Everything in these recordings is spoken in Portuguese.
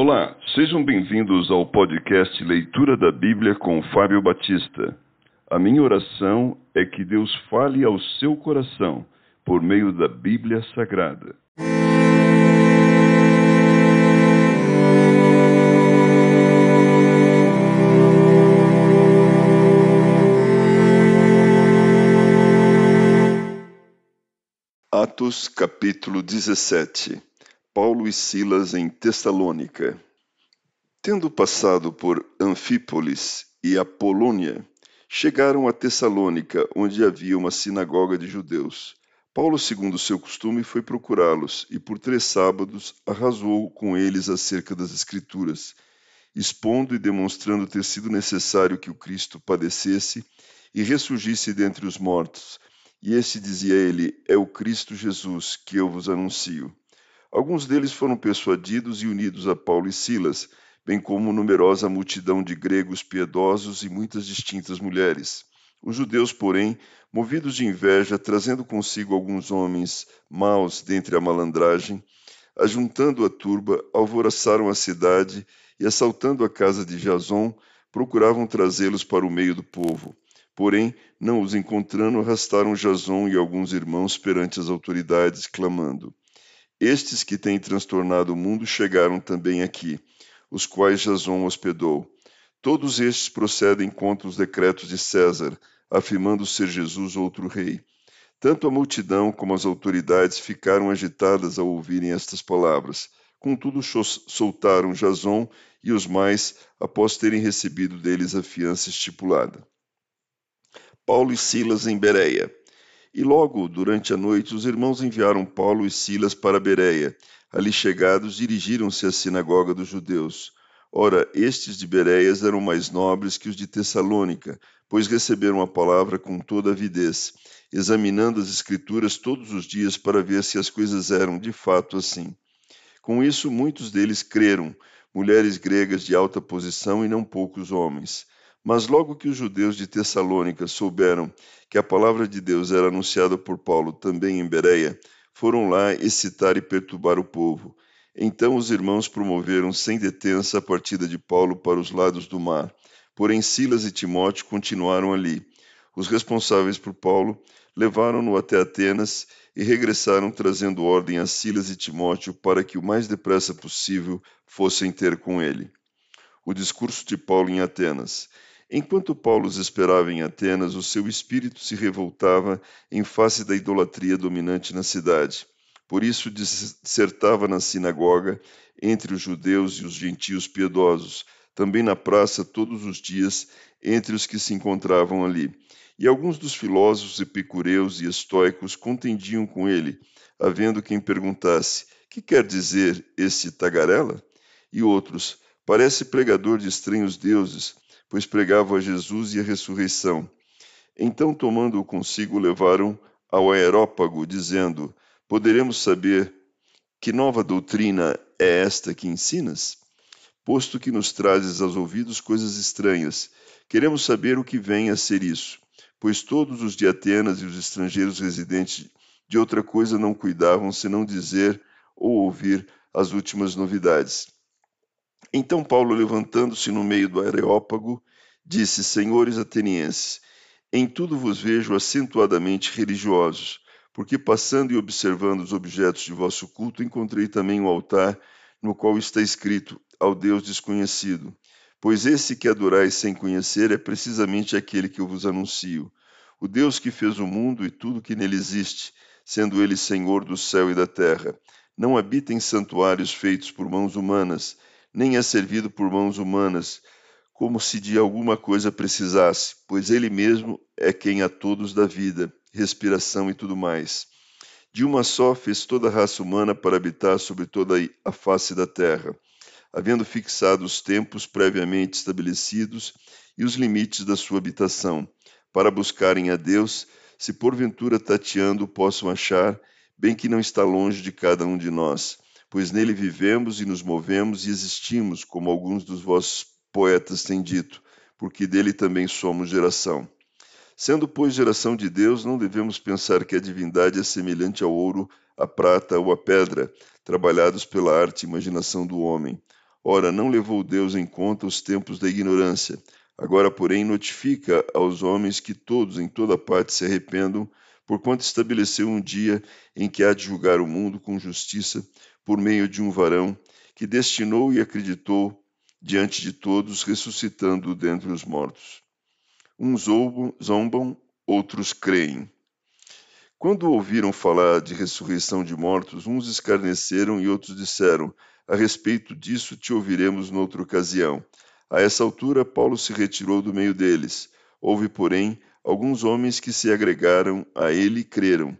Olá, sejam bem-vindos ao podcast Leitura da Bíblia com Fábio Batista. A minha oração é que Deus fale ao seu coração por meio da Bíblia Sagrada. Atos capítulo 17 Paulo e Silas em Tessalônica. Tendo passado por Anfípolis e Apolônia, chegaram a Tessalônica, onde havia uma sinagoga de judeus. Paulo, segundo seu costume, foi procurá-los e por três sábados arrasou com eles acerca das Escrituras, expondo e demonstrando ter sido necessário que o Cristo padecesse e ressurgisse dentre os mortos. E este dizia ele: É o Cristo Jesus que eu vos anuncio. Alguns deles foram persuadidos e unidos a Paulo e Silas, bem como numerosa multidão de gregos piedosos e muitas distintas mulheres. Os judeus, porém, movidos de inveja, trazendo consigo alguns homens maus dentre a malandragem, ajuntando a turba, alvoroçaram a cidade e, assaltando a casa de Jason, procuravam trazê-los para o meio do povo. Porém, não os encontrando, arrastaram Jason e alguns irmãos perante as autoridades, clamando: estes que têm transtornado o mundo chegaram também aqui, os quais Jason hospedou. Todos estes procedem contra os decretos de César, afirmando ser Jesus outro rei. Tanto a multidão como as autoridades ficaram agitadas ao ouvirem estas palavras. Contudo, soltaram Jason e os mais após terem recebido deles a fiança estipulada. Paulo e Silas em Bereia. E logo durante a noite os irmãos enviaram Paulo e Silas para Bereia. Ali chegados, dirigiram-se à sinagoga dos judeus. Ora, estes de Bereias eram mais nobres que os de Tessalônica, pois receberam a palavra com toda avidez, examinando as Escrituras todos os dias para ver se as coisas eram de fato assim. Com isso, muitos deles creram, mulheres gregas de alta posição e não poucos homens. Mas logo que os judeus de Tessalônica souberam que a palavra de Deus era anunciada por Paulo também em Bereia, foram lá excitar e perturbar o povo. Então os irmãos promoveram sem detença a partida de Paulo para os lados do mar. Porém Silas e Timóteo continuaram ali. Os responsáveis por Paulo levaram-no até Atenas e regressaram trazendo ordem a Silas e Timóteo para que o mais depressa possível fossem ter com ele. O discurso de Paulo em Atenas. Enquanto Paulo os esperava em Atenas, o seu espírito se revoltava em face da idolatria dominante na cidade. Por isso dissertava na sinagoga, entre os judeus e os gentios piedosos, também na praça todos os dias, entre os que se encontravam ali. E alguns dos filósofos epicureus e estoicos contendiam com ele, havendo quem perguntasse: Que quer dizer esse tagarela? E outros: Parece pregador de estranhos deuses pois pregavam a Jesus e a ressurreição. Então, tomando-o consigo, levaram ao aerópago, dizendo: Poderemos saber que nova doutrina é esta que ensinas? Posto que nos trazes aos ouvidos coisas estranhas, queremos saber o que vem a ser isso, pois todos os de Atenas e os estrangeiros residentes de outra coisa não cuidavam senão dizer ou ouvir as últimas novidades. Então Paulo, levantando-se no meio do Areópago, disse: Senhores atenienses, em tudo vos vejo acentuadamente religiosos, porque passando e observando os objetos de vosso culto, encontrei também um altar no qual está escrito: Ao Deus desconhecido. Pois esse que adorais sem conhecer é precisamente aquele que eu vos anuncio. O Deus que fez o mundo e tudo que nele existe, sendo ele Senhor do céu e da terra, não habita em santuários feitos por mãos humanas, nem é servido por mãos humanas, como se de alguma coisa precisasse, pois ele mesmo é quem a todos dá vida, respiração e tudo mais. De uma só fez toda a raça humana para habitar sobre toda a face da terra, havendo fixado os tempos previamente estabelecidos e os limites da sua habitação, para buscarem a Deus, se porventura tateando possam achar, bem que não está longe de cada um de nós pois nele vivemos e nos movemos e existimos, como alguns dos vossos poetas têm dito, porque dele também somos geração. Sendo, pois, geração de Deus, não devemos pensar que a divindade é semelhante ao ouro, à prata ou à pedra, trabalhados pela arte e imaginação do homem. Ora, não levou Deus em conta os tempos da ignorância. Agora, porém, notifica aos homens que todos em toda parte se arrependam, porquanto estabeleceu um dia em que há de julgar o mundo com justiça, por meio de um varão que destinou e acreditou diante de todos, ressuscitando dentre os mortos. Uns zombam, outros creem. Quando ouviram falar de ressurreição de mortos, uns escarneceram e outros disseram: A respeito disso te ouviremos noutra ocasião. A essa altura, Paulo se retirou do meio deles. Houve, porém, alguns homens que se agregaram a ele creram.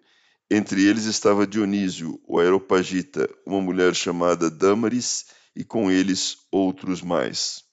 Entre eles estava Dionísio, o Aeropagita, uma mulher chamada Dâmaris, e com eles outros mais.